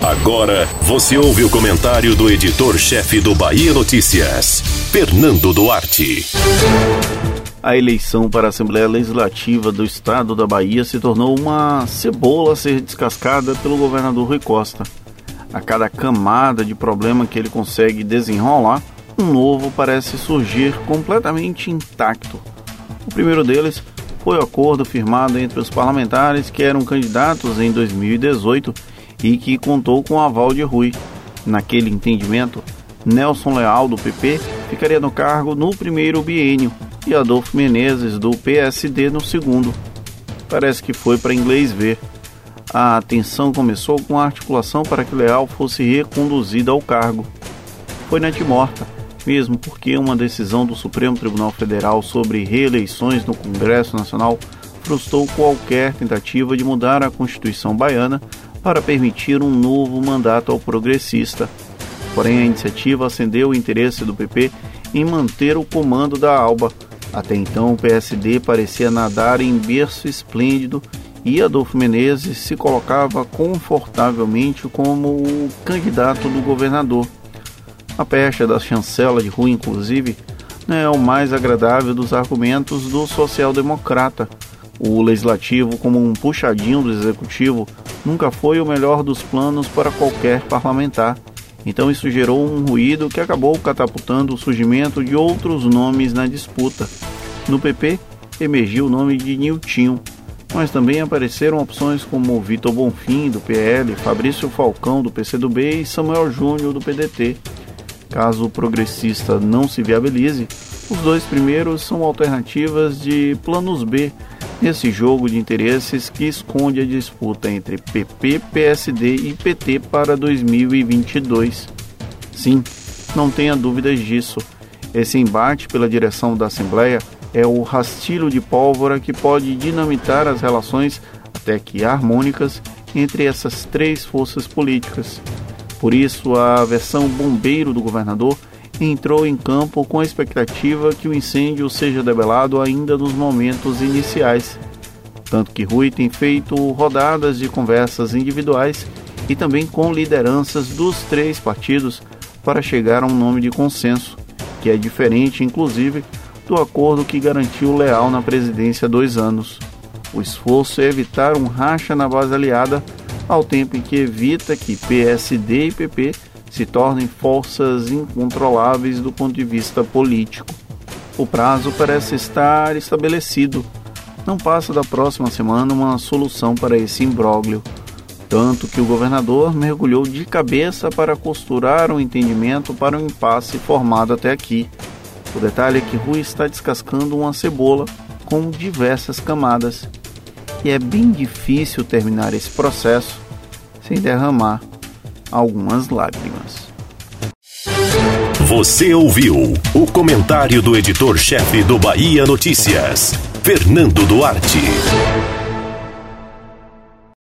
Agora você ouve o comentário do editor-chefe do Bahia Notícias, Fernando Duarte. A eleição para a Assembleia Legislativa do Estado da Bahia se tornou uma cebola a ser descascada pelo governador Rui Costa. A cada camada de problema que ele consegue desenrolar, um novo parece surgir completamente intacto. O primeiro deles foi o acordo firmado entre os parlamentares que eram candidatos em 2018 e que contou com o aval de Rui. Naquele entendimento, Nelson Leal, do PP, ficaria no cargo no primeiro biênio e Adolfo Menezes, do PSD, no segundo. Parece que foi para inglês ver. A atenção começou com a articulação para que Leal fosse reconduzido ao cargo. Foi morta, mesmo porque uma decisão do Supremo Tribunal Federal sobre reeleições no Congresso Nacional frustrou qualquer tentativa de mudar a Constituição baiana para permitir um novo mandato ao progressista. Porém, a iniciativa acendeu o interesse do PP em manter o comando da Alba até então, o PSD parecia nadar em berço esplêndido e Adolfo Menezes se colocava confortavelmente como o candidato do governador. A pecha da chancela de Rui, inclusive, não é o mais agradável dos argumentos do social-democrata. O legislativo, como um puxadinho do executivo, nunca foi o melhor dos planos para qualquer parlamentar. Então isso gerou um ruído que acabou catapultando o surgimento de outros nomes na disputa. No PP emergiu o nome de Niltinho, mas também apareceram opções como Vitor Bonfim, do PL, Fabrício Falcão, do PCdoB e Samuel Júnior, do PDT. Caso o progressista não se viabilize, os dois primeiros são alternativas de planos B nesse jogo de interesses que esconde a disputa entre PP, PSD e PT para 2022. Sim, não tenha dúvidas disso. Esse embate pela direção da Assembleia é o rastilho de pólvora que pode dinamitar as relações, até que harmônicas, entre essas três forças políticas. Por isso, a versão bombeiro do governador entrou em campo com a expectativa que o incêndio seja debelado ainda nos momentos iniciais. Tanto que Rui tem feito rodadas de conversas individuais e também com lideranças dos três partidos para chegar a um nome de consenso, que é diferente, inclusive, do acordo que garantiu Leal na presidência há dois anos. O esforço é evitar um racha na base aliada, ao tempo em que evita que PSD e PP se tornem forças incontroláveis do ponto de vista político. O prazo parece estar estabelecido. Não passa da próxima semana uma solução para esse imbróglio, tanto que o governador mergulhou de cabeça para costurar um entendimento para o impasse formado até aqui. O detalhe é que Rui está descascando uma cebola com diversas camadas e é bem difícil terminar esse processo sem derramar algumas lágrimas. Você ouviu o comentário do editor-chefe do Bahia Notícias, Fernando Duarte.